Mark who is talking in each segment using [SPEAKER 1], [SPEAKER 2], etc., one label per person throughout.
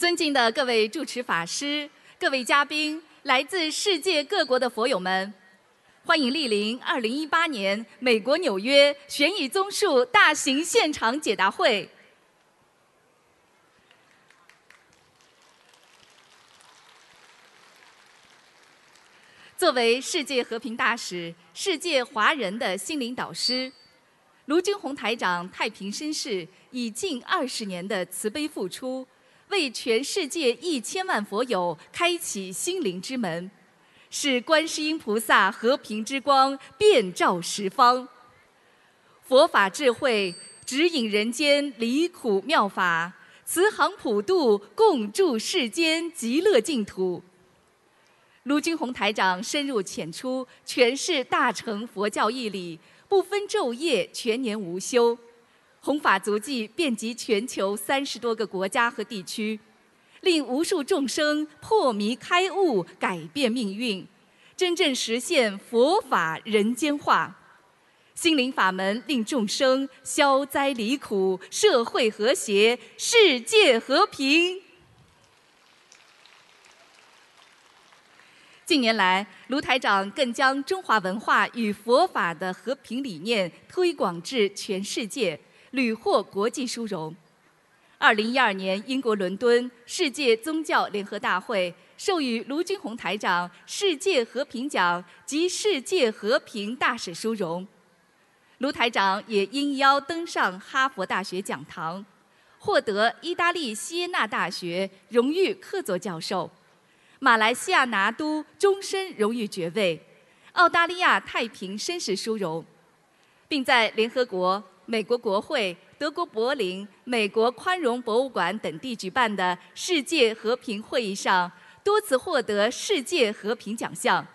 [SPEAKER 1] 尊敬的各位主持法师、各位嘉宾、来自世界各国的佛友们，欢迎莅临2018年美国纽约悬疑综述大型现场解答会。作为世界和平大使、世界华人的心灵导师，卢军宏台长太平绅士以近二十年的慈悲付出。为全世界一千万佛友开启心灵之门，使观世音菩萨和平之光遍照十方。佛法智慧指引人间离苦妙法，慈航普渡共筑世间极乐净土。卢军宏台长深入浅出诠释大乘佛教义理，不分昼夜，全年无休。弘法足迹遍及全球三十多个国家和地区，令无数众生破迷开悟，改变命运，真正实现佛法人间化。心灵法门令众生消灾离苦，社会和谐，世界和平。近年来，卢台长更将中华文化与佛法的和平理念推广至全世界。屡获国际殊荣。二零一二年，英国伦敦世界宗教联合大会授予卢军宏台长世界和平奖及世界和平大使殊荣。卢台长也应邀登上哈佛大学讲堂，获得意大利锡耶纳大学荣誉客座教授、马来西亚拿督终身荣誉爵位、澳大利亚太平绅士殊荣，并在联合国。美国国会、德国柏林、美国宽容博物馆等地举办的世界和平会议上，多次获得世界和平奖项。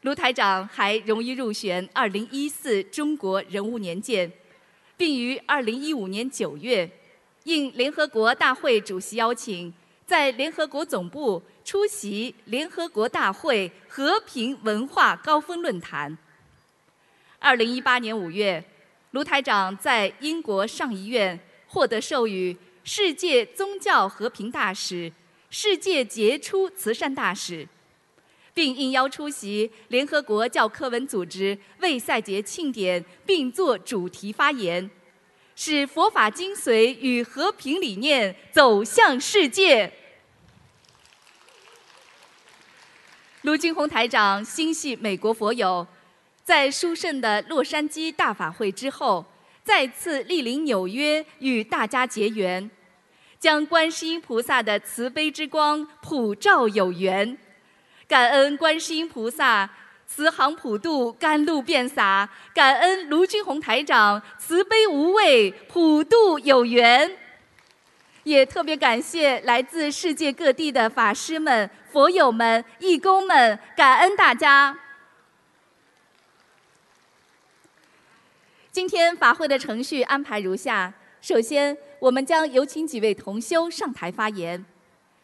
[SPEAKER 1] 卢台长还荣誉入选2014中国人物年鉴，并于2015年9月，应联合国大会主席邀请，在联合国总部出席联合国大会和平文化高峰论坛。2018年5月。卢台长在英国上议院获得授予“世界宗教和平大使”“世界杰出慈善大使”，并应邀出席联合国教科文组织为赛节庆典，并作主题发言，使佛法精髓与和平理念走向世界。卢军宏台长心系美国佛友。在殊胜的洛杉矶大法会之后，再次莅临纽约与大家结缘，将观世音菩萨的慈悲之光普照有缘。感恩观世音菩萨慈航普渡，甘露遍洒；感恩卢军宏台长慈悲无畏，普渡有缘。也特别感谢来自世界各地的法师们、佛友们、义工们，感恩大家。今天法会的程序安排如下：首先，我们将有请几位同修上台发言；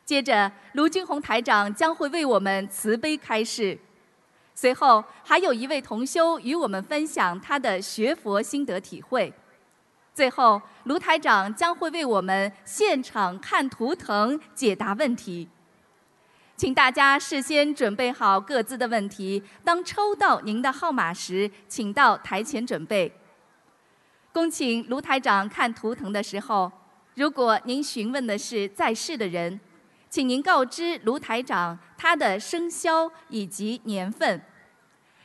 [SPEAKER 1] 接着，卢军宏台长将会为我们慈悲开示；随后，还有一位同修与我们分享他的学佛心得体会；最后，卢台长将会为我们现场看图腾解答问题。请大家事先准备好各自的问题，当抽到您的号码时，请到台前准备。恭请卢台长看图腾的时候，如果您询问的是在世的人，请您告知卢台长他的生肖以及年份；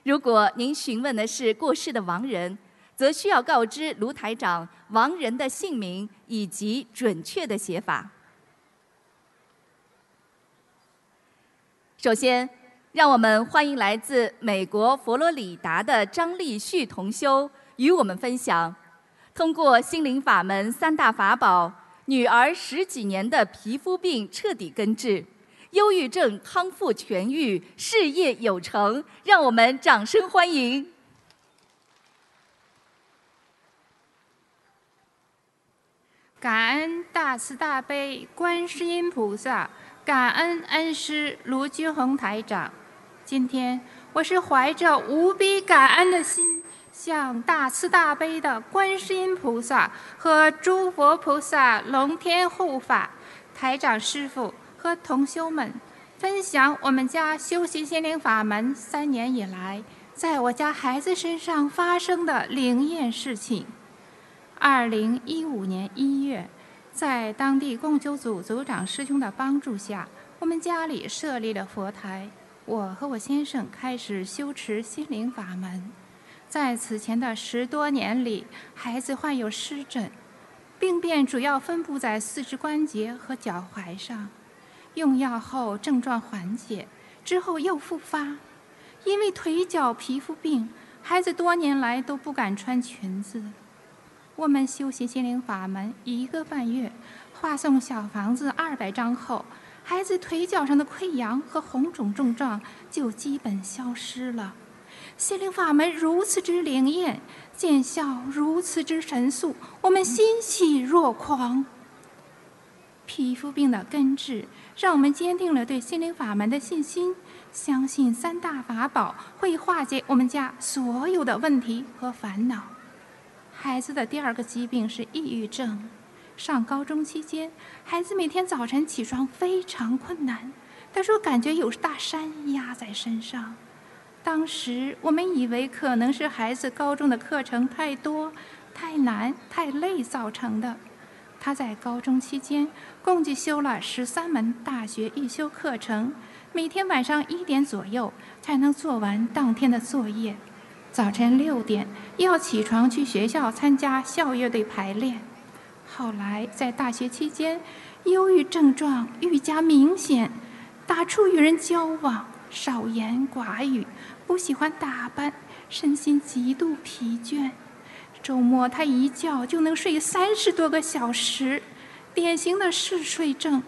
[SPEAKER 1] 如果您询问的是过世的亡人，则需要告知卢台长亡人的姓名以及准确的写法。首先，让我们欢迎来自美国佛罗里达的张立旭同修与我们分享。通过心灵法门三大法宝，女儿十几年的皮肤病彻底根治，忧郁症康复痊愈，事业有成，让我们掌声欢迎！
[SPEAKER 2] 感恩大慈大悲观世音菩萨，感恩恩师卢军宏台长。今天我是怀着无比感恩的心。向大慈大悲的观世音菩萨和诸佛菩萨龙天护法，台长师傅和同修们分享我们家修习心灵法门三年以来，在我家孩子身上发生的灵验事情。二零一五年一月，在当地共修组组长师兄的帮助下，我们家里设立了佛台。我和我先生开始修持心灵法门。在此前的十多年里，孩子患有湿疹，病变主要分布在四肢关节和脚踝上。用药后症状缓解，之后又复发。因为腿脚皮肤病，孩子多年来都不敢穿裙子。我们修习心灵法门一个半月，画送小房子二百张后，孩子腿脚上的溃疡和红肿症状就基本消失了。心灵法门如此之灵验，见效如此之神速，我们欣喜若狂。皮肤病的根治，让我们坚定了对心灵法门的信心，相信三大法宝会化解我们家所有的问题和烦恼。孩子的第二个疾病是抑郁症。上高中期间，孩子每天早晨起床非常困难，他说感觉有大山压在身上。当时我们以为可能是孩子高中的课程太多、太难、太累造成的。他在高中期间共计修了十三门大学预修课程，每天晚上一点左右才能做完当天的作业。早晨六点要起床去学校参加校乐队排练。后来在大学期间，忧郁症状愈加明显，打怵与人交往，少言寡语，不喜欢打扮，身心极度疲倦。周末他一觉就能睡三十多个小时，典型的嗜睡症。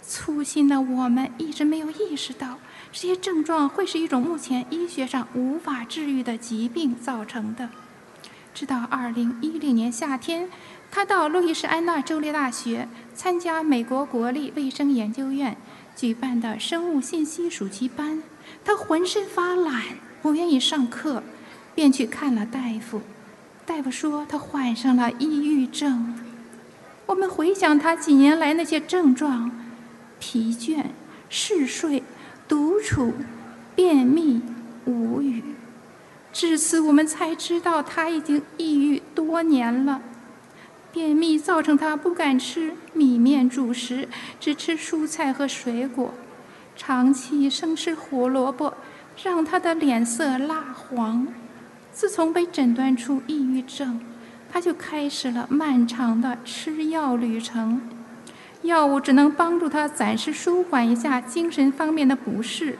[SPEAKER 2] 粗心的我们一直没有意识到。这些症状会是一种目前医学上无法治愈的疾病造成的。直到2010年夏天，他到路易斯安那州立大学参加美国国立卫生研究院举办的生物信息暑期班，他浑身发懒，不愿意上课，便去看了大夫。大夫说他患上了抑郁症。我们回想他几年来那些症状：疲倦、嗜睡。独处、便秘、无语，至此我们才知道他已经抑郁多年了。便秘造成他不敢吃米面主食，只吃蔬菜和水果，长期生吃胡萝卜，让他的脸色蜡黄。自从被诊断出抑郁症，他就开始了漫长的吃药旅程。药物只能帮助他暂时舒缓一下精神方面的不适，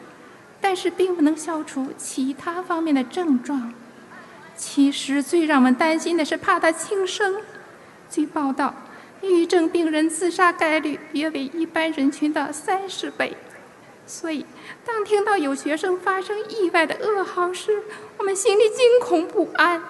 [SPEAKER 2] 但是并不能消除其他方面的症状。其实最让我们担心的是怕他轻生。据报道，抑郁症病人自杀概率约为一般人群的三十倍。所以，当听到有学生发生意外的噩耗时，我们心里惊恐不安，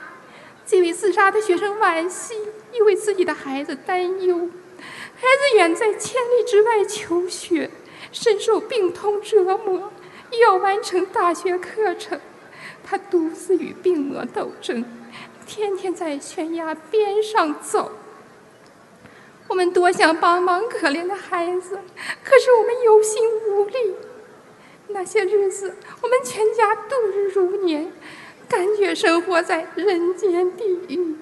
[SPEAKER 2] 既为自杀的学生惋惜，又为自己的孩子担忧。孩子远在千里之外求学，深受病痛折磨，又要完成大学课程，他独自与病魔斗争，天天在悬崖边上走。我们多想帮忙可怜的孩子，可是我们有心无力。那些日子，我们全家度日如年，感觉生活在人间地狱。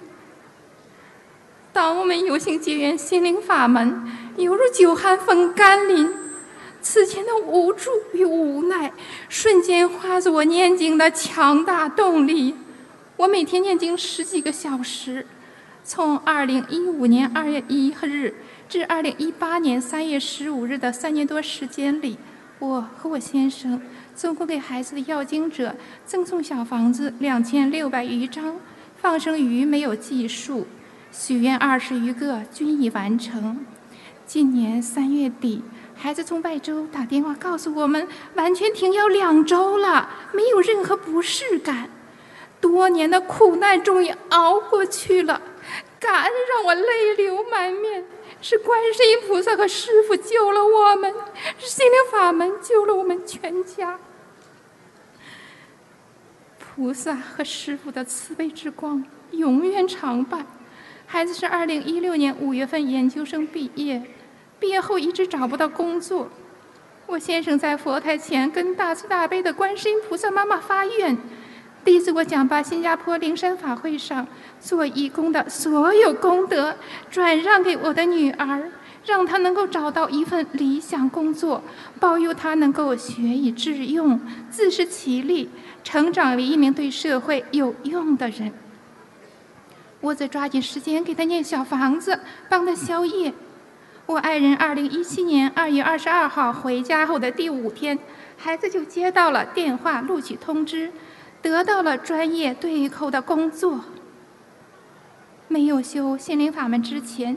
[SPEAKER 2] 当我们有幸结缘心灵法门，犹如久旱逢甘霖。此前的无助与无奈，瞬间化作念经的强大动力。我每天念经十几个小时。从2015年2月1日至2018年3月15日的三年多时间里，我和我先生总共给孩子的要经者赠送小房子两千六百余张，放生鱼没有计数。许愿二十余个均已完成。今年三月底，孩子从外州打电话告诉我们，完全停药两周了，没有任何不适感。多年的苦难终于熬过去了，感恩让我泪流满面。是观世音菩萨和师傅救了我们，是心灵法门救了我们全家。菩萨和师傅的慈悲之光永远常伴。孩子是二零一六年五月份研究生毕业，毕业后一直找不到工作。我先生在佛台前跟大慈大悲的观世音菩萨妈妈发愿，弟子我将把新加坡灵山法会上做义工的所有功德转让给我的女儿，让她能够找到一份理想工作，保佑她能够学以致用，自食其力，成长为一名对社会有用的人。我则抓紧时间给她念小房子，帮她消业。我爱人二零一七年二月二十二号回家后的第五天，孩子就接到了电话录取通知，得到了专业对口的工作。没有修心灵法门之前，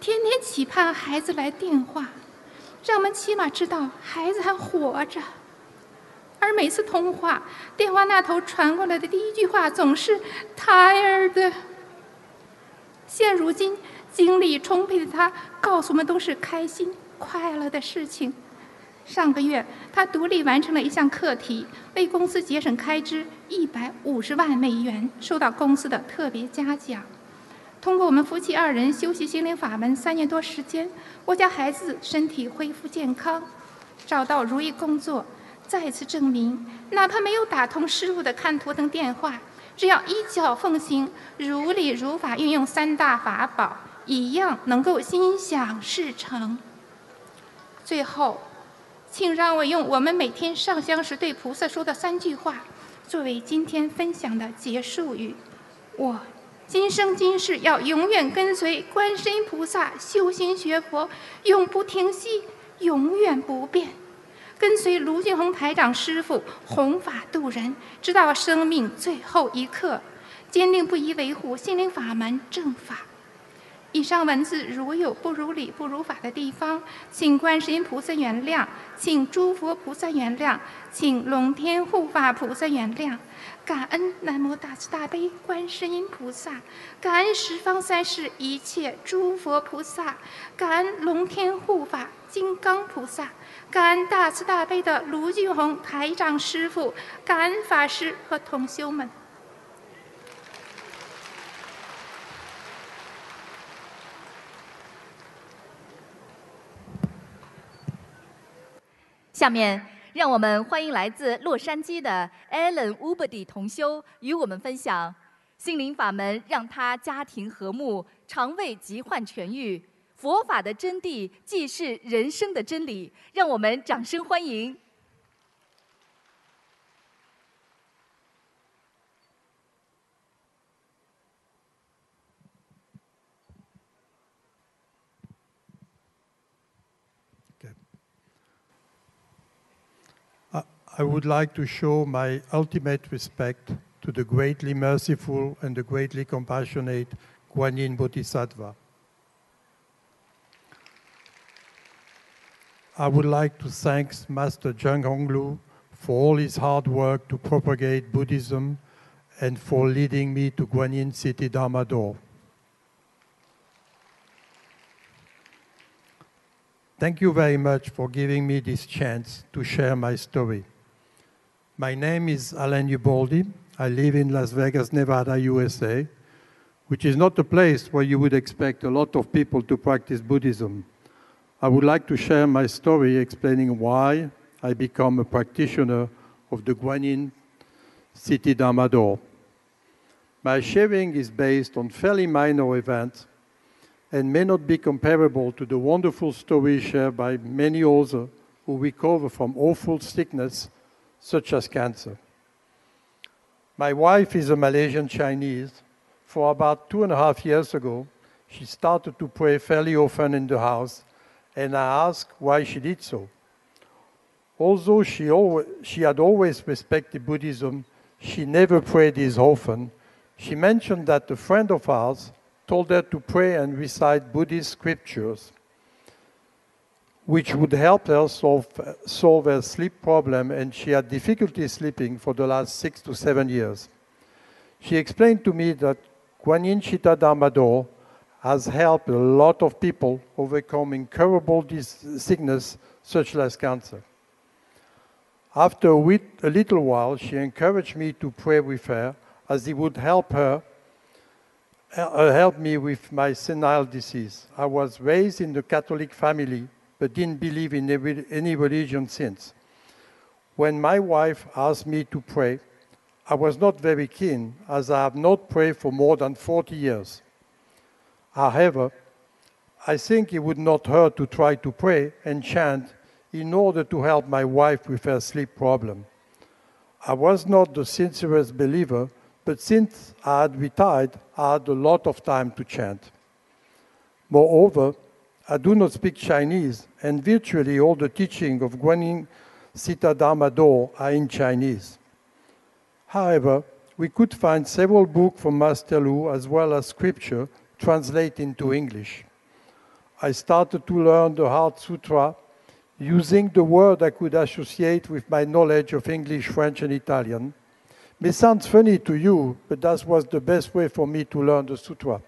[SPEAKER 2] 天天期盼孩子来电话，让我们起码知道孩子还活着。而每次通话，电话那头传过来的第一句话总是 “tired”。现如今。精力充沛的他告诉我们，都是开心快乐的事情。上个月，他独立完成了一项课题，为公司节省开支一百五十万美元，受到公司的特别嘉奖。通过我们夫妻二人修习心灵法门三年多时间，我家孩子身体恢复健康，找到如意工作，再次证明，哪怕没有打通师傅的看图腾电话，只要依教奉行，如理如法运用三大法宝。一样能够心想事成。最后，请让我用我们每天上香时对菩萨说的三句话，作为今天分享的结束语。我今生今世要永远跟随观世音菩萨修心学佛，永不停息，永远不变。跟随卢俊宏台长师傅弘法度人，直到生命最后一刻，坚定不移维护心灵法门正法。以上文字如有不如理、不如法的地方，请观世音菩萨原谅，请诸佛菩萨原谅，请龙天护法菩萨原谅。感恩南无大慈大悲观世音菩萨，感恩十方三世一切诸佛菩萨，感恩龙天护法金刚菩萨，感恩大慈大悲的卢俊宏台长师父，感恩法师和同修们。
[SPEAKER 1] 下面，让我们欢迎来自洛杉矶的 Alan u b e d y 同修与我们分享心灵法门，让他家庭和睦，肠胃疾患痊愈。佛法的真谛既是人生的真理，让我们掌声欢迎。
[SPEAKER 3] I would like to show my ultimate respect to the greatly merciful and the greatly compassionate Guanyin Yin Bodhisattva. I would like to thank Master Zheng Honglu for all his hard work to propagate Buddhism and for leading me to Guanyin City Dharma Door. Thank you very much for giving me this chance to share my story. My name is Alan Ubaldi. I live in Las Vegas, Nevada, USA, which is not a place where you would expect a lot of people to practice Buddhism. I would like to share my story explaining why I become a practitioner of the Guanyin City Dharma. My sharing is based on fairly minor events and may not be comparable to the wonderful stories shared by many others who recover from awful sickness such as cancer. My wife is a Malaysian Chinese. For about two and a half years ago, she started to pray fairly often in the house, and I asked why she did so. Although she, always, she had always respected Buddhism, she never prayed as often. She mentioned that a friend of ours told her to pray and recite Buddhist scriptures which would help her solve, solve her sleep problem, and she had difficulty sleeping for the last six to seven years. She explained to me that Chitta Dharma has helped a lot of people overcome incurable sickness such as cancer. After a, a little while, she encouraged me to pray with her as it would help her uh, helped me with my senile disease. I was raised in a Catholic family, but didn't believe in any religion since. When my wife asked me to pray, I was not very keen, as I have not prayed for more than 40 years. However, I think it would not hurt to try to pray and chant in order to help my wife with her sleep problem. I was not the sincerest believer, but since I had retired, I had a lot of time to chant. Moreover, I do not speak Chinese, and virtually all the teaching of Guanyin Sita Dharma Do are in Chinese. However, we could find several books from Master Lu as well as scripture translated into English. I started to learn the Heart Sutra using the word I could associate with my knowledge of English, French, and Italian. May sounds funny to you, but that was the best way for me to learn the sutra.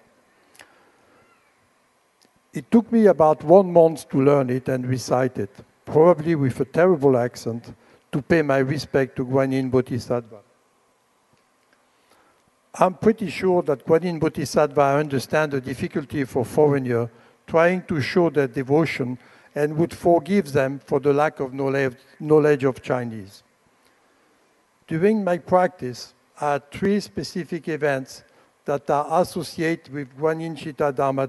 [SPEAKER 3] It took me about one month to learn it and recite it, probably with a terrible accent, to pay my respect to Guanyin Bodhisattva. I'm pretty sure that Guanyin Bodhisattva understand the difficulty for foreigner trying to show their devotion and would forgive them for the lack of knowledge, of Chinese. During my practice, I had three specific events that are associated with Guanyin Chitta Dharma.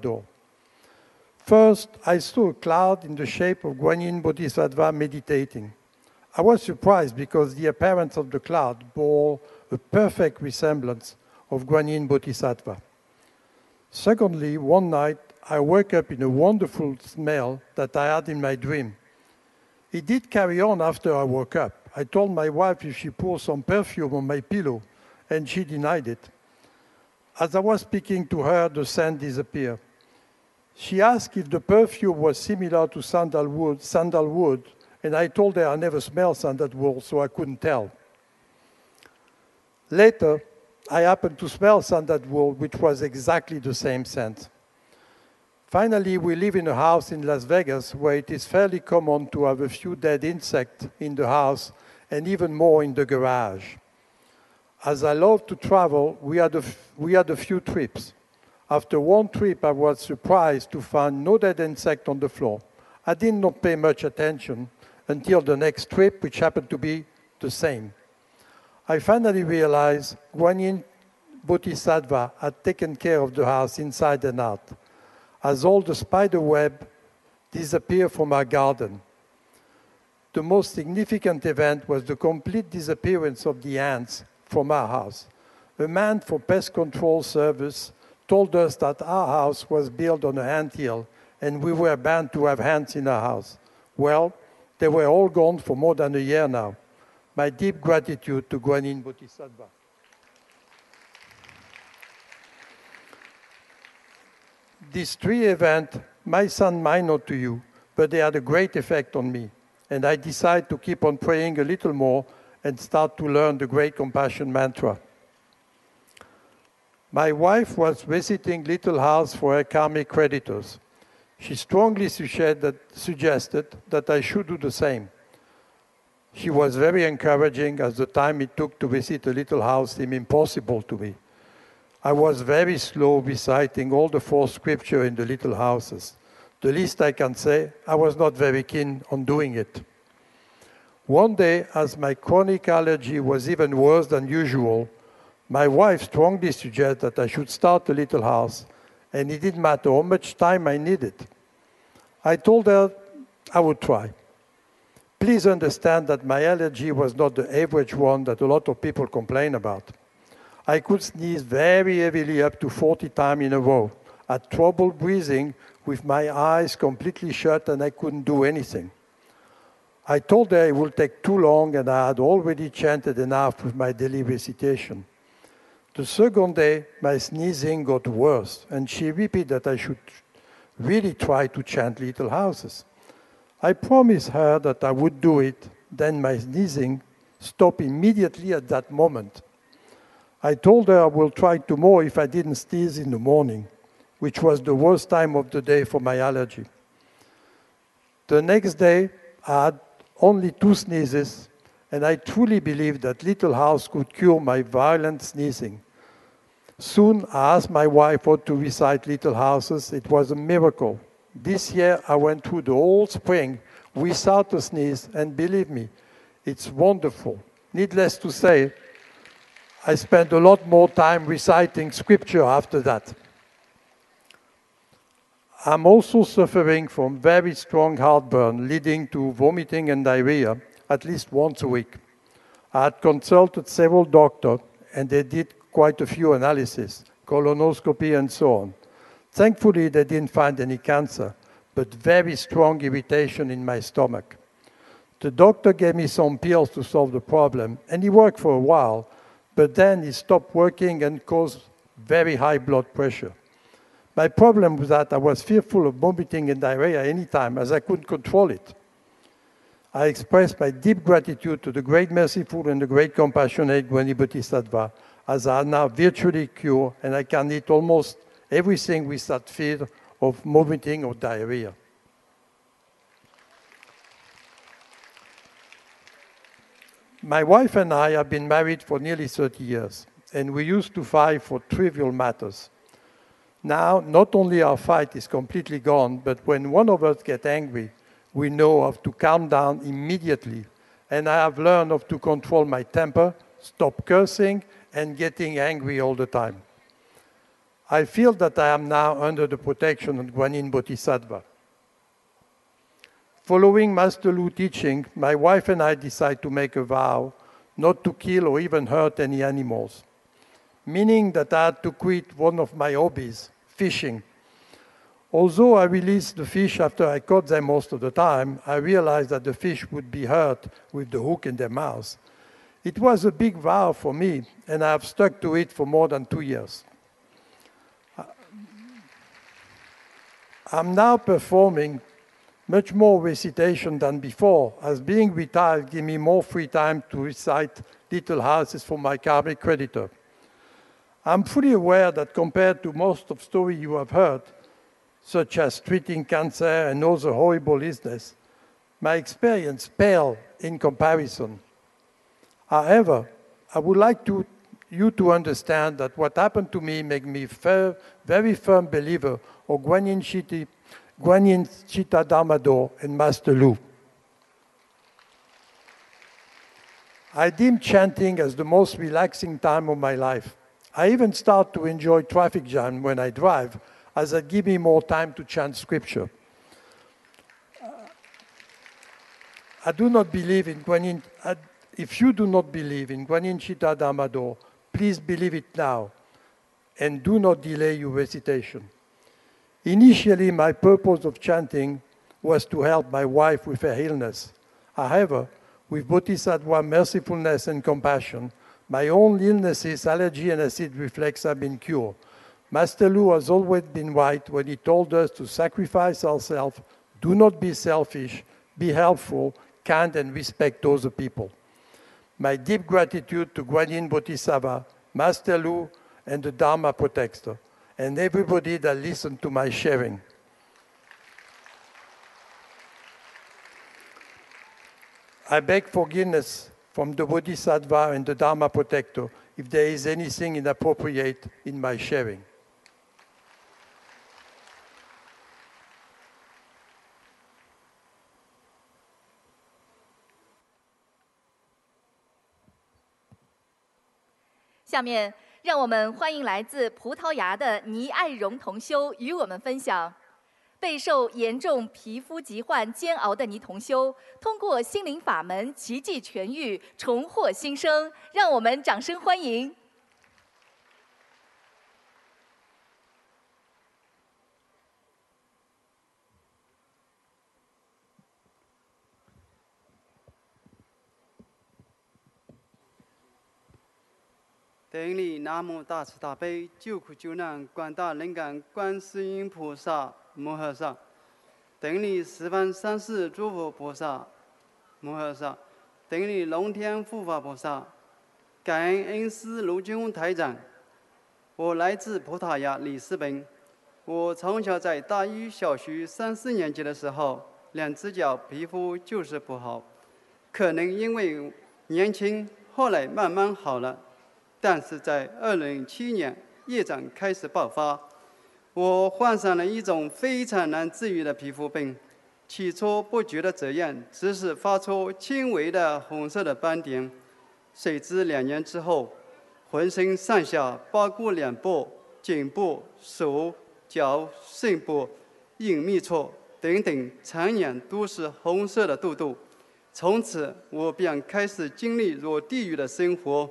[SPEAKER 3] First, I saw a cloud in the shape of Guanyin Bodhisattva meditating. I was surprised because the appearance of the cloud bore a perfect resemblance of Guanyin Bodhisattva. Secondly, one night I woke up in a wonderful smell that I had in my dream. It did carry on after I woke up. I told my wife if she poured some perfume on my pillow, and she denied it. As I was speaking to her, the scent disappeared. She asked if the perfume was similar to sandalwood, sandalwood, and I told her I never smelled sandalwood, so I couldn't tell. Later, I happened to smell sandalwood, which was exactly the same scent. Finally, we live in a house in Las Vegas where it is fairly common to have a few dead insects in the house and even more in the garage. As I love to travel, we had we had a few trips. After one trip, I was surprised to find no dead insect on the floor. I did not pay much attention until the next trip, which happened to be the same. I finally realized Guanyin Bodhisattva had taken care of the house inside and out, as all the spider web disappeared from our garden. The most significant event was the complete disappearance of the ants from our house. A man for pest control service told us that our house was built on a ant hill and we were banned to have ants in our house. Well, they were all gone for more than a year now. My deep gratitude to Guanin Bodhisattva. These three events might sound minor to you, but they had a great effect on me. And I decided to keep on praying a little more and start to learn the Great Compassion Mantra. My wife was visiting Little House for her karmic creditors. She strongly suggested, that I should do the same. She was very encouraging as the time it took to visit a little house seemed impossible to me. I was very slow reciting all the four scripture in the little houses. The least I can say, I was not very keen on doing it. One day, as my chronic allergy was even worse than usual, my wife strongly suggested that I should start a little house, and it didn't matter how much time I needed. I told her I would try. Please understand that my allergy was not the average one that a lot of people complain about. I could sneeze very heavily up to 40 times in a row. I had trouble breathing with my eyes completely shut and I couldn't do anything. I told her it would take too long and I had already chanted enough with my daily recitation. The second day, my sneezing got worse and she repeated that I should really try to chant little houses. I promised her that I would do it, then my sneezing stopped immediately at that moment. I told her I will try tomorrow if I didn't sneeze in the morning, which was the worst time of the day for my allergy. The next day, I had only two sneezes, and I truly believed that Little House could cure my violent sneezing. Soon I asked my wife how to recite Little Houses. It was a miracle. This year I went through the whole spring without a sneeze, and believe me, it's wonderful. Needless to say, I spent a lot more time reciting scripture after that. I'm also suffering from very strong heartburn leading to vomiting and diarrhea at least once a week. I had consulted several doctors and they did quite a few analyses, colonoscopy and so on. Thankfully, they didn't find any cancer, but very strong irritation in my stomach. The doctor gave me some pills to solve the problem, and he worked for a while, but then he stopped working and caused very high blood pressure. My problem was that I was fearful of vomiting and diarrhea anytime, as I couldn't control it. I express my deep gratitude to the great merciful and the great compassionate Gwani Bodhisattva, as I am now virtually cured and I can eat almost everything without fear of vomiting or diarrhea. My wife and I have been married for nearly 30 years, and we used to fight for trivial matters. Now, not only our fight is completely gone, but when one of us gets angry, we know how to calm down immediately. And I have learned how to control my temper, stop cursing, and getting angry all the time. I feel that I am now under the protection of Guanyin Bodhisattva. Following Master Lu teaching, my wife and I decide to make a vow not to kill or even hurt any animals, meaning that I had to quit one of my hobbies, fishing. Although I released the fish after I caught them most of the time, I realized that the fish would be hurt with the hook in their mouths. It was a big vow for me, and I have stuck to it for more than two years. I'm now performing much more recitation than before, as being retired give me more free time to recite little houses for my karmic creditor. I'm fully aware that compared to most of the stories you have heard, such as treating cancer and other horrible illness, my experience pale in comparison. However, I would like to, you to understand that what happened to me made me very firm believer of Guanyin Shiti Guanyin Chita Dharmado and Master Lu. I deem chanting as the most relaxing time of my life. I even start to enjoy traffic jam when I drive, as it gives me more time to chant scripture. Uh, I do not believe in Guanyin. Uh, if you do not believe in Guanyin Chita Dhamado, please believe it now and do not delay your recitation. Initially, my purpose of chanting was to help my wife with her illness. However, with Bodhisattva mercifulness and compassion, my own illnesses, allergy and acid reflux have been cured. Master Lu has always been right when he told us to sacrifice ourselves, do not be selfish, be helpful, kind, and respect those people. My deep gratitude to Guanyin Bodhisattva, Master Lu, and the Dharma protector and everybody that listened to my sharing. I beg forgiveness from the Bodhisattva and the Dharma protector if there is anything inappropriate in my sharing.
[SPEAKER 1] 下面让我们欢迎来自葡萄牙的倪爱荣同修与我们分享，备受严重皮肤疾患煎熬的倪同修，通过心灵法门奇迹痊愈，重获新生。让我们掌声欢迎。
[SPEAKER 4] 顶礼南无大慈大悲救苦救难广大灵感观世音菩萨摩诃萨，顶礼十方三世诸佛菩萨摩诃萨，顶礼龙天护法菩萨，感恩恩师卢军宏台长。我来自葡萄牙里斯本，我从小在大一小学三四年级的时候，两只脚皮肤就是不好，可能因为年轻，后来慢慢好了。但是在二零零七年，业障开始爆发。我患上了一种非常难治愈的皮肤病，起初不觉得怎样，只是发出轻微的红色的斑点。谁知两年之后，浑身上下，包括脸部、颈部、手脚、肾部、隐秘处等等，常年都是红色的痘痘。从此，我便开始经历入地狱的生活。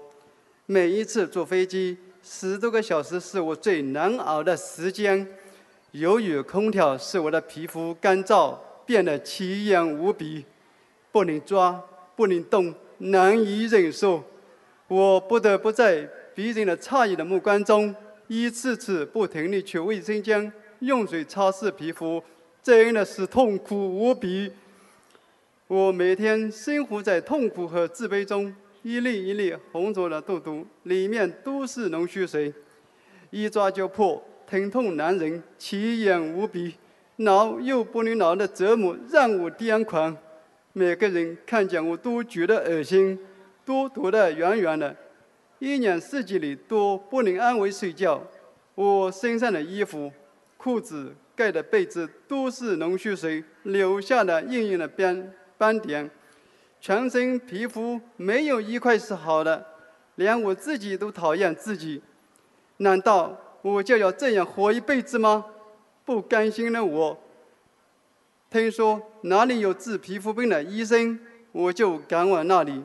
[SPEAKER 4] 每一次坐飞机。十多个小时是我最难熬的时间。由于空调使我的皮肤干燥，变得奇痒无比，不能抓，不能动，难以忍受。我不得不在别人的诧异的目光中，一次次不停地去卫生间用水擦拭皮肤，真的是痛苦无比。我每天生活在痛苦和自卑中。一粒一粒红肿的痘痘，里面都是脓血水，一抓就破，疼痛难忍，奇痒无比，挠又不能挠的折磨让我癫狂。每个人看见我都觉得恶心，都躲得远远的。一年四季里都不能安稳睡觉。我身上的衣服、裤子、盖的被子都是脓血水留下的硬硬的斑斑点。全身皮肤没有一块是好的，连我自己都讨厌自己。难道我就要这样活一辈子吗？不甘心的我，听说哪里有治皮肤病的医生，我就赶往那里。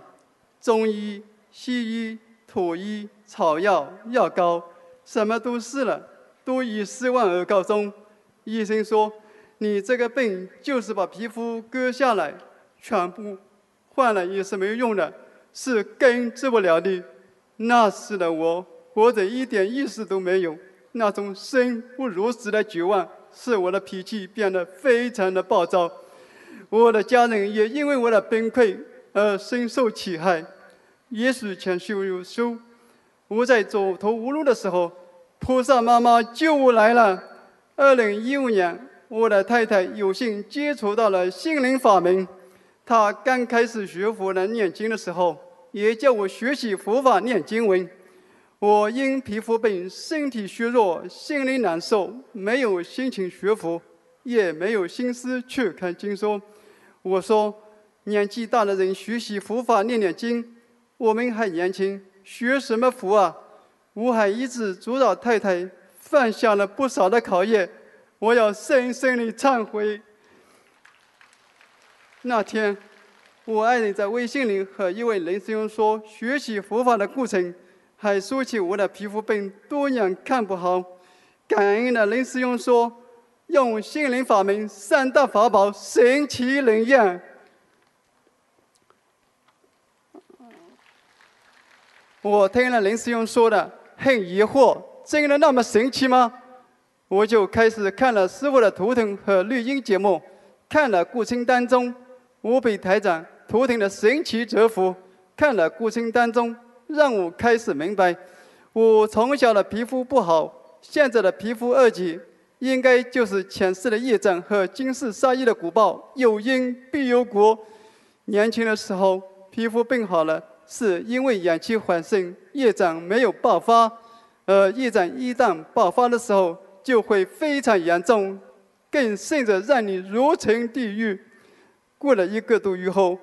[SPEAKER 4] 中医、西医、土医、草药、药膏，什么都试了，都以失望而告终。医生说：“你这个病就是把皮肤割下来，全部。”换了也是没有用的，是根治不了的。那时的我活着一点意思都没有，那种生不如死的绝望，使我的脾气变得非常的暴躁。我的家人也因为我的崩溃而深受其害。也许前修有修，我在走投无路的时候，菩萨妈妈救我来了。二零一五年，我的太太有幸接触到了心灵法门。他刚开始学佛的念经的时候，也叫我学习佛法念经文。我因皮肤病，身体虚弱，心里难受，没有心情学佛，也没有心思去看经书。我说：“年纪大的人学习佛法念念经，我们还年轻，学什么佛啊？”我还一直阻扰太太，犯下了不少的考验，我要深深的忏悔。那天，我爱人在微信里和一位林师兄说学习佛法的过程，还说起我的皮肤病多年看不好。感恩的林师兄说，用心灵法门三大法宝神奇能验。我听了林师兄说的，很疑惑，真的那么神奇吗？我就开始看了师傅的图腾和录音节目，看了过程当中。我被台长图腾的神奇折服，看了过程当中，让我开始明白，我从小的皮肤不好，现在的皮肤二级，应该就是前世的业障和今世杀业的果报，有因必有果。年轻的时候皮肤病好了，是因为阳气缓盛，业障没有爆发，而业障一旦爆发的时候，就会非常严重，更甚者让你如沉地狱。过了一个多月后，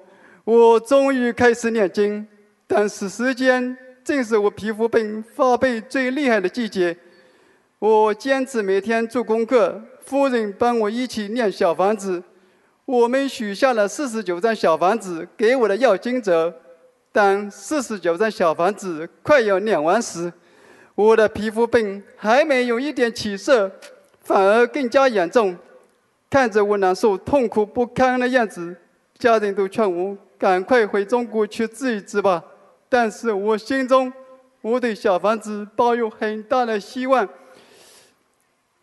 [SPEAKER 4] 我终于开始念经。但是时间正是我皮肤病发病最厉害的季节。我坚持每天做功课，夫人帮我一起念小房子。我们许下了四十九张小房子给我的要经者。当四十九张小房子快要念完时，我的皮肤病还没有一点起色，反而更加严重。看着我难受、痛苦不堪的样子，家人都劝我赶快回中国去治一治吧。但是我心中，我对小房子抱有很大的希望，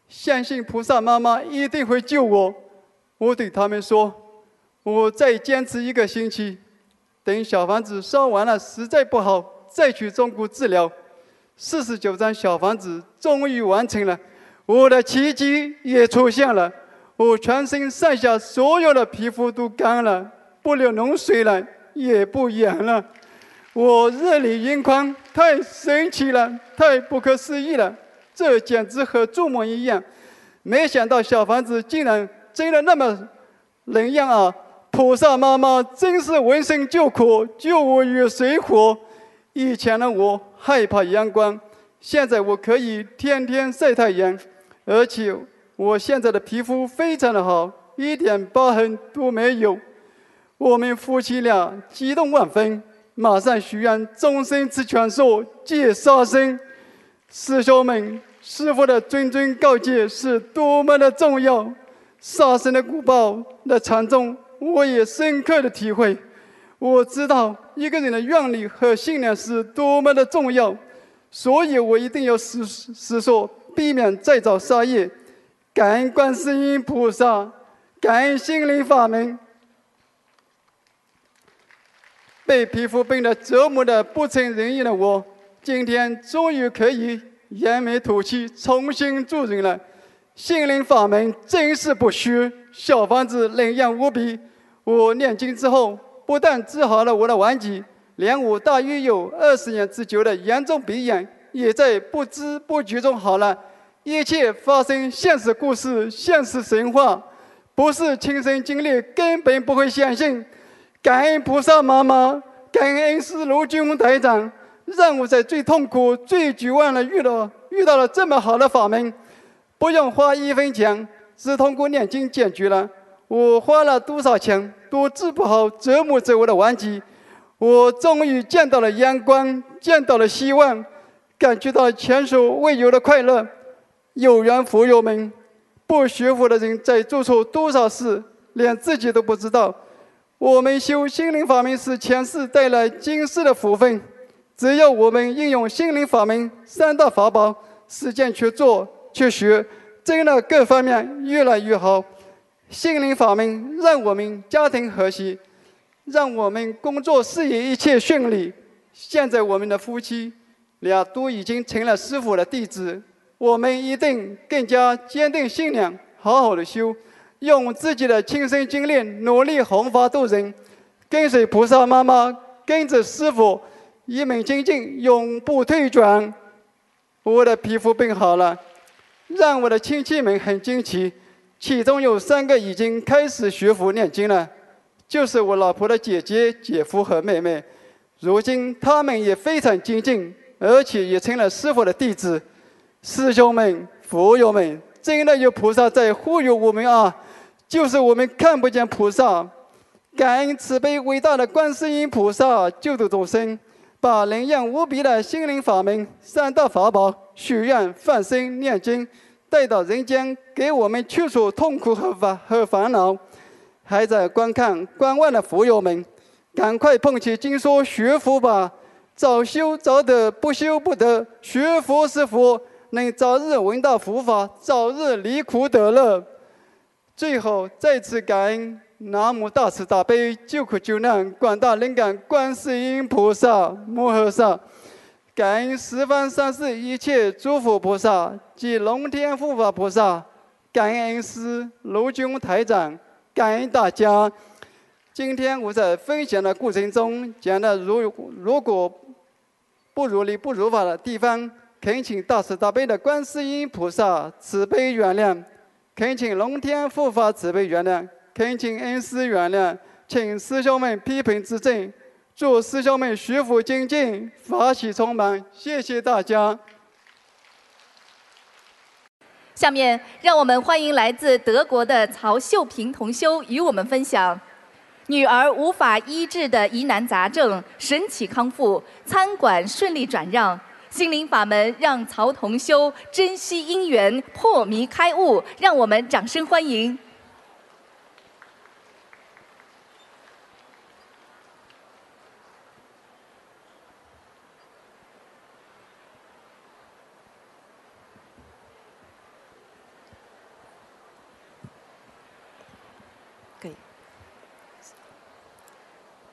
[SPEAKER 4] 相信菩萨妈妈一定会救我。我对他们说：“我再坚持一个星期，等小房子烧完了，实在不好再去中国治疗。”四十九张小房子终于完成了，我的奇迹也出现了。我全身上下所有的皮肤都干了，不流脓水了，也不痒了。我热泪盈眶，太神奇了，太不可思议了。这简直和做梦一样。没想到小房子竟然真的那么灵验啊！菩萨妈妈真是闻声救苦，救我于水火。以前的我害怕阳光，现在我可以天天晒太阳，而且我现在的皮肤非常的好，一点疤痕都没有。我们夫妻俩激动万分，马上许愿终身吃全素，戒杀生。师兄们，师傅的谆谆告诫是多么的重要，杀生的果报的惨重，我也深刻的体会。我知道一个人的愿力和信念是多么的重要，所以我一定要思思索，避免再造杀业。感恩观世音菩萨，感恩心灵法门。被皮肤病的折磨的不成人意的我，今天终于可以扬眉吐气，重新做人了。心灵法门真是不虚，小房子能量无比。我念经之后。不但治好了我的顽疾，连我大约有二十年之久的严重鼻炎，也在不知不觉中好了。一切发生现实故事，现实神话，不是亲身经历根本不会相信。感恩菩萨妈妈，感恩恩师卢军宏台长，让我在最痛苦、最绝望的遇到遇到了这么好的法门，不用花一分钱，只通过念经解决了。我花了多少钱？都治不好折磨着我的顽疾，我终于见到了阳光，见到了希望，感觉到前所未有的快乐。有缘佛友们，不学佛的人在做错多少事，连自己都不知道。我们修心灵法门是前世带来今世的福分，只要我们应用心灵法门三大法宝，实践去做去学，真的各方面越来越好。心灵法门让我们家庭和谐，让我们工作事业一切顺利。现在我们的夫妻俩都已经成了师傅的弟子，我们一定更加坚定信念，好好的修，用自己的亲身经历努力弘法度人，跟随菩萨妈妈，跟着师傅一门精进，永不退转。我的皮肤病好了，让我的亲戚们很惊奇。其中有三个已经开始学佛念经了，就是我老婆的姐姐、姐夫和妹妹。如今他们也非常精进，而且也成了师傅的弟子。师兄们、佛友们，真的有菩萨在护佑我们啊！就是我们看不见菩萨。感恩慈悲伟大的观世音菩萨救度众生，把能量无比的心灵法门三大法宝许愿、放生、念经。带到人间，给我们去除痛苦和烦和烦恼。还在观看观望的佛友们，赶快捧起经书学佛吧！早修早得，不修不得。学佛是佛，能早日闻到佛法，早日离苦得乐。最后，再次感恩南无大慈大悲救苦救难广大灵感观世音菩萨摩诃萨。感恩十方三世一切诸佛菩萨及龙天护法菩萨，感恩恩师卢军台长，感恩大家。今天我在分享的过程中讲的，如如果不如理不如法的地方，恳请大慈大悲的观世音菩萨慈悲原谅，恳请龙天护法慈悲原谅，恳请恩师原谅，请师兄们批评指正。祝师兄们学佛精进，法喜充满。谢谢大家。
[SPEAKER 1] 下面让我们欢迎来自德国的曹秀平同修与我们分享：女儿无法医治的疑难杂症神奇康复，餐馆顺利转让，心灵法门让曹同修珍惜姻缘，破迷开悟。让我们掌声欢迎。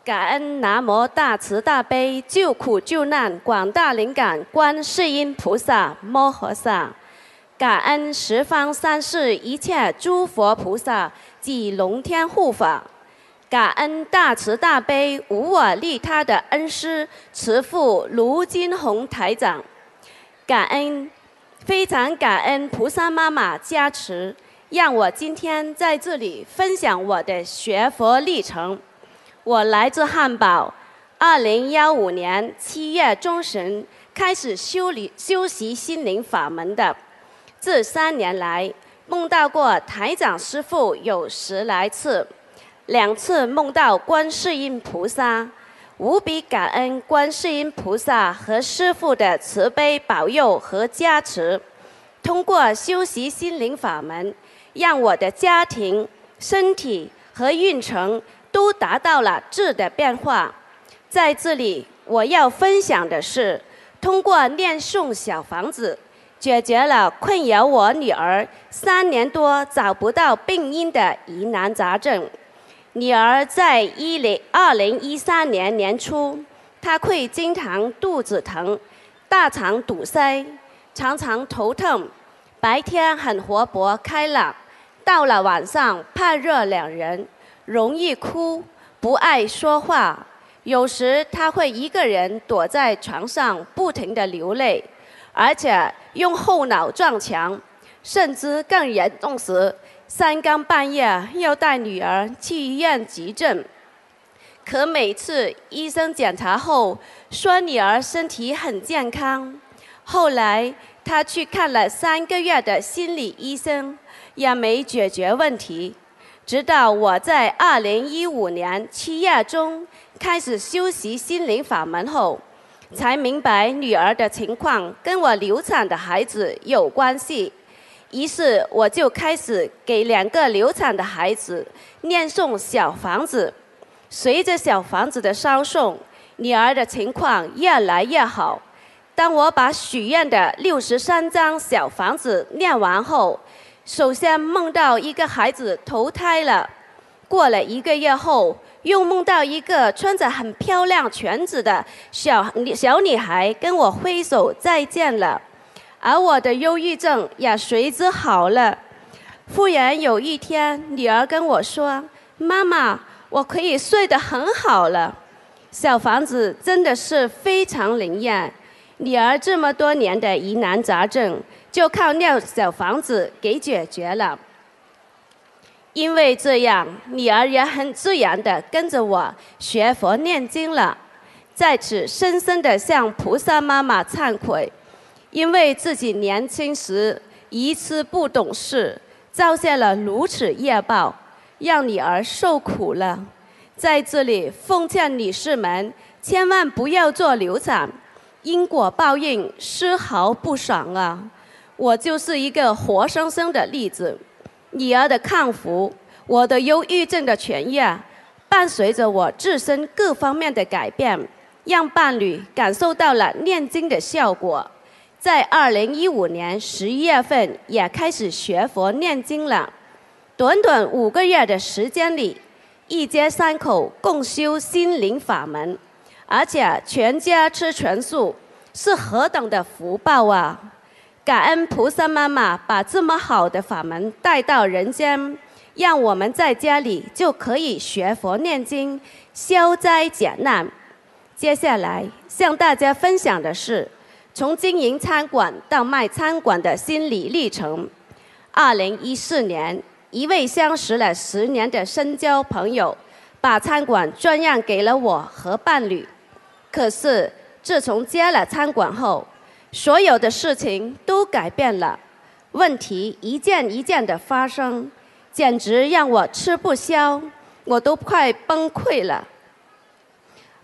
[SPEAKER 5] 感恩南无大慈大悲救苦救难广大灵感观世音菩萨摩诃萨，感恩十方三世一切诸佛菩萨及龙天护法，感恩大慈大悲无我利他的恩师慈父卢金红台长，感恩非常感恩菩萨妈妈加持，让我今天在这里分享我的学佛历程。我来自汉堡，二零幺五年七月中旬开始修理修习心灵法门的，这三年来梦到过台长师傅有十来次，两次梦到观世音菩萨。无比感恩观世音菩萨和师父的慈悲保佑和加持，通过修习心灵法门，让我的家庭、身体和运程都达到了质的变化。在这里，我要分享的是，通过念诵小房子，解决了困扰我女儿三年多找不到病因的疑难杂症。女儿在一零二零一三年年初，她会经常肚子疼、大肠堵塞，常常头痛，白天很活泼开朗，到了晚上判若两人，容易哭，不爱说话。有时他会一个人躲在床上不停地流泪，而且用后脑撞墙，甚至更严重时。三更半夜要带女儿去医院急诊，可每次医生检查后说女儿身体很健康。后来他去看了三个月的心理医生，也没解决问题。直到我在二零一五年七月中开始修习心灵法门后，才明白女儿的情况跟我流产的孩子有关系。于是我就开始给两个流产的孩子念诵小房子。随着小房子的烧送，女儿的情况越来越好。当我把许愿的六十三张小房子念完后，首先梦到一个孩子投胎了。过了一个月后，又梦到一个穿着很漂亮裙子的小小女孩跟我挥手再见了。而我的忧郁症也随之好了。忽然有一天，女儿跟我说：“妈妈，我可以睡得很好了。”小房子真的是非常灵验，女儿这么多年的疑难杂症，就靠念小房子给解决了。因为这样，女儿也很自然的跟着我学佛念经了。在此，深深的向菩萨妈妈忏悔。因为自己年轻时一次不懂事，造下了如此业报，让女儿受苦了。在这里奉劝女士们，千万不要做流产，因果报应丝毫不爽啊！我就是一个活生生的例子。女儿的康复，我的忧郁症的痊愈，伴随着我自身各方面的改变，让伴侣感受到了念经的效果。在二零一五年十一月份，也开始学佛念经了。短短五个月的时间里，一家三口共修心灵法门，而且全家吃全素，是何等的福报啊！感恩菩萨妈妈把这么好的法门带到人间，让我们在家里就可以学佛念经、消灾解难。接下来向大家分享的是。从经营餐馆到卖餐馆的心理历程。二零一四年，一位相识了十年的深交朋友，把餐馆转让给了我和伴侣。可是，自从接了餐馆后，所有的事情都改变了，问题一件一件的发生，简直让我吃不消，我都快崩溃了。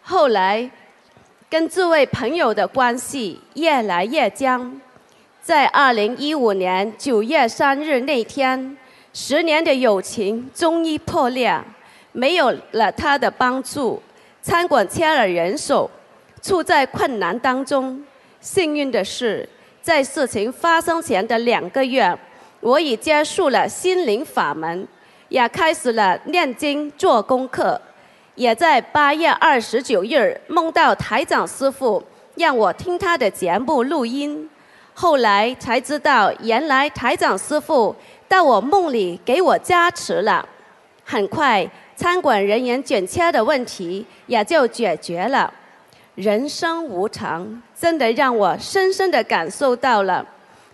[SPEAKER 5] 后来。跟这位朋友的关系越来越僵，在二零一五年九月三日那天，十年的友情终于破裂。没有了他的帮助，餐馆缺了人手，处在困难当中。幸运的是，在事情发生前的两个月，我已接触了心灵法门，也开始了念经做功课。也在八月二十九日梦到台长师傅，让我听他的节目录音。后来才知道，原来台长师傅到我梦里给我加持了。很快，餐馆人员卷缺的问题也就解决了。人生无常，真的让我深深的感受到了，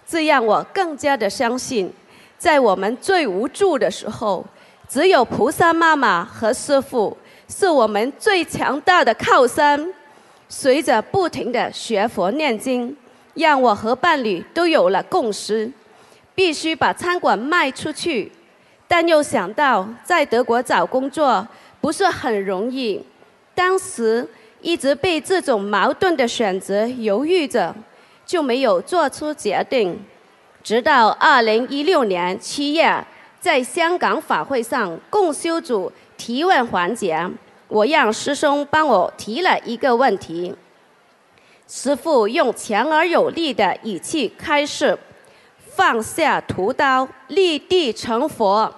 [SPEAKER 5] 这让我更加的相信，在我们最无助的时候，只有菩萨妈妈和师父是我们最强大的靠山。随着不停的学佛念经，让我和伴侣都有了共识，必须把餐馆卖出去。但又想到在德国找工作不是很容易，当时一直被这种矛盾的选择犹豫着，就没有做出决定。直到二零一六年七月，在香港法会上共修组提问环节，我让师兄帮我提了一个问题。师父用强而有力的语气开示。放下屠刀，立地成佛。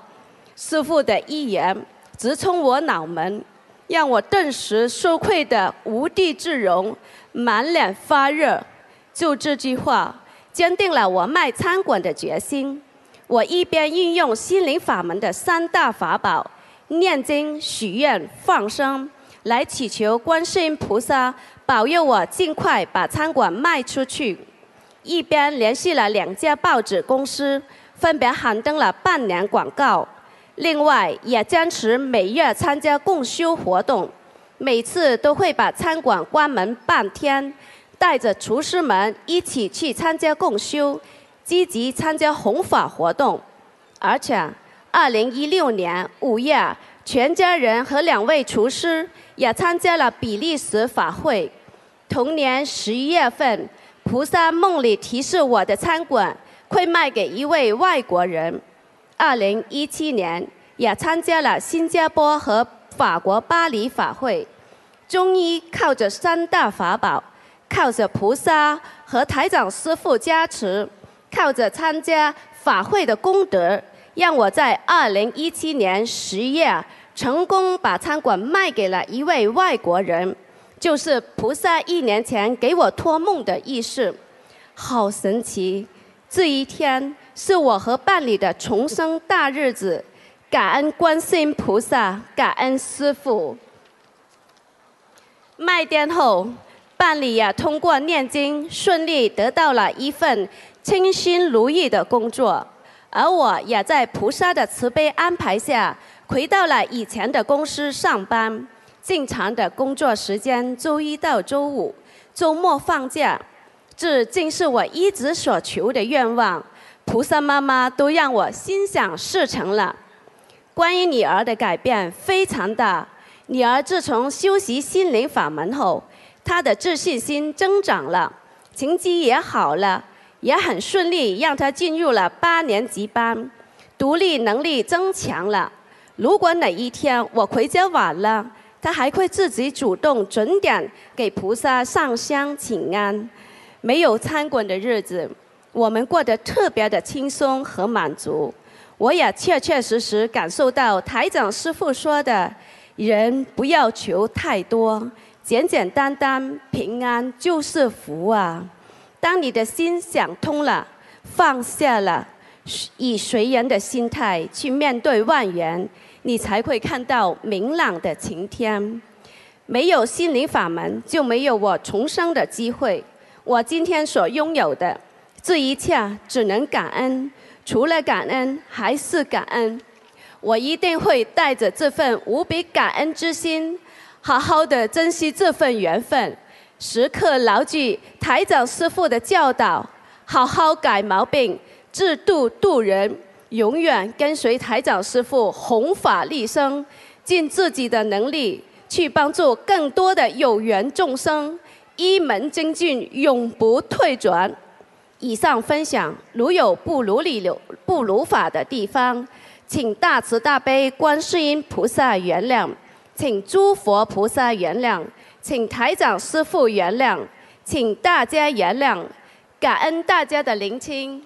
[SPEAKER 5] 师父的一言直冲我脑门，让我顿时羞愧的无地自容，满脸发热。就这句话，坚定了我卖餐馆的决心。我一边运用心灵法门的三大法宝——念经、许愿、放生，来祈求观世音菩萨保佑我尽快把餐馆卖出去。一边联系了两家报纸公司，分别刊登了半年广告。另外，也坚持每月参加共修活动，每次都会把餐馆关门半天，带着厨师们一起去参加共修，积极参加弘法活动。而且，二零一六年五月，全家人和两位厨师也参加了比利时法会。同年十一月份。菩萨梦里提示我的餐馆会卖给一位外国人。二零一七年也参加了新加坡和法国巴黎法会。中医靠着三大法宝，靠着菩萨和台长师父加持，靠着参加法会的功德，让我在二零一七年十月成功把餐馆卖给了一位外国人。就是菩萨一年前给我托梦的意思，好神奇！这一天是我和伴侣的重生大日子，感恩观世音菩萨，感恩师父。卖店后，伴侣也通过念经顺利得到了一份称心如意的工作，而我也在菩萨的慈悲安排下，回到了以前的公司上班。正常的工作时间，周一到周五，周末放假，这正是我一直所求的愿望。菩萨妈妈都让我心想事成了。关于女儿的改变非常大，女儿自从修习心灵法门后，她的自信心增长了，成绩也好了，也很顺利，让她进入了八年级班，独立能力增强了。如果哪一天我回家晚了，她还会自己主动准点给菩萨上香请安。没有餐馆的日子，我们过得特别的轻松和满足。我也确确实实感受到台长师傅说的：“人不要求太多，简简单单平安就是福啊！”当你的心想通了，放下了，以随缘的心态去面对万缘。你才会看到明朗的晴天。没有心灵法门，就没有我重生的机会。我今天所拥有的这一切，只能感恩。除了感恩，还是感恩。我一定会带着这份无比感恩之心，好好的珍惜这份缘分，时刻牢记台长师父的教导，好好改毛病，自度度人。永远跟随台长师父弘法利生，尽自己的能力去帮助更多的有缘众生，一门精进，永不退转。以上分享如有不如理、不如法的地方，请大慈大悲观世音菩萨原谅，请诸佛菩萨原谅，请台长师父原谅，请大家原谅，感恩大家的聆听。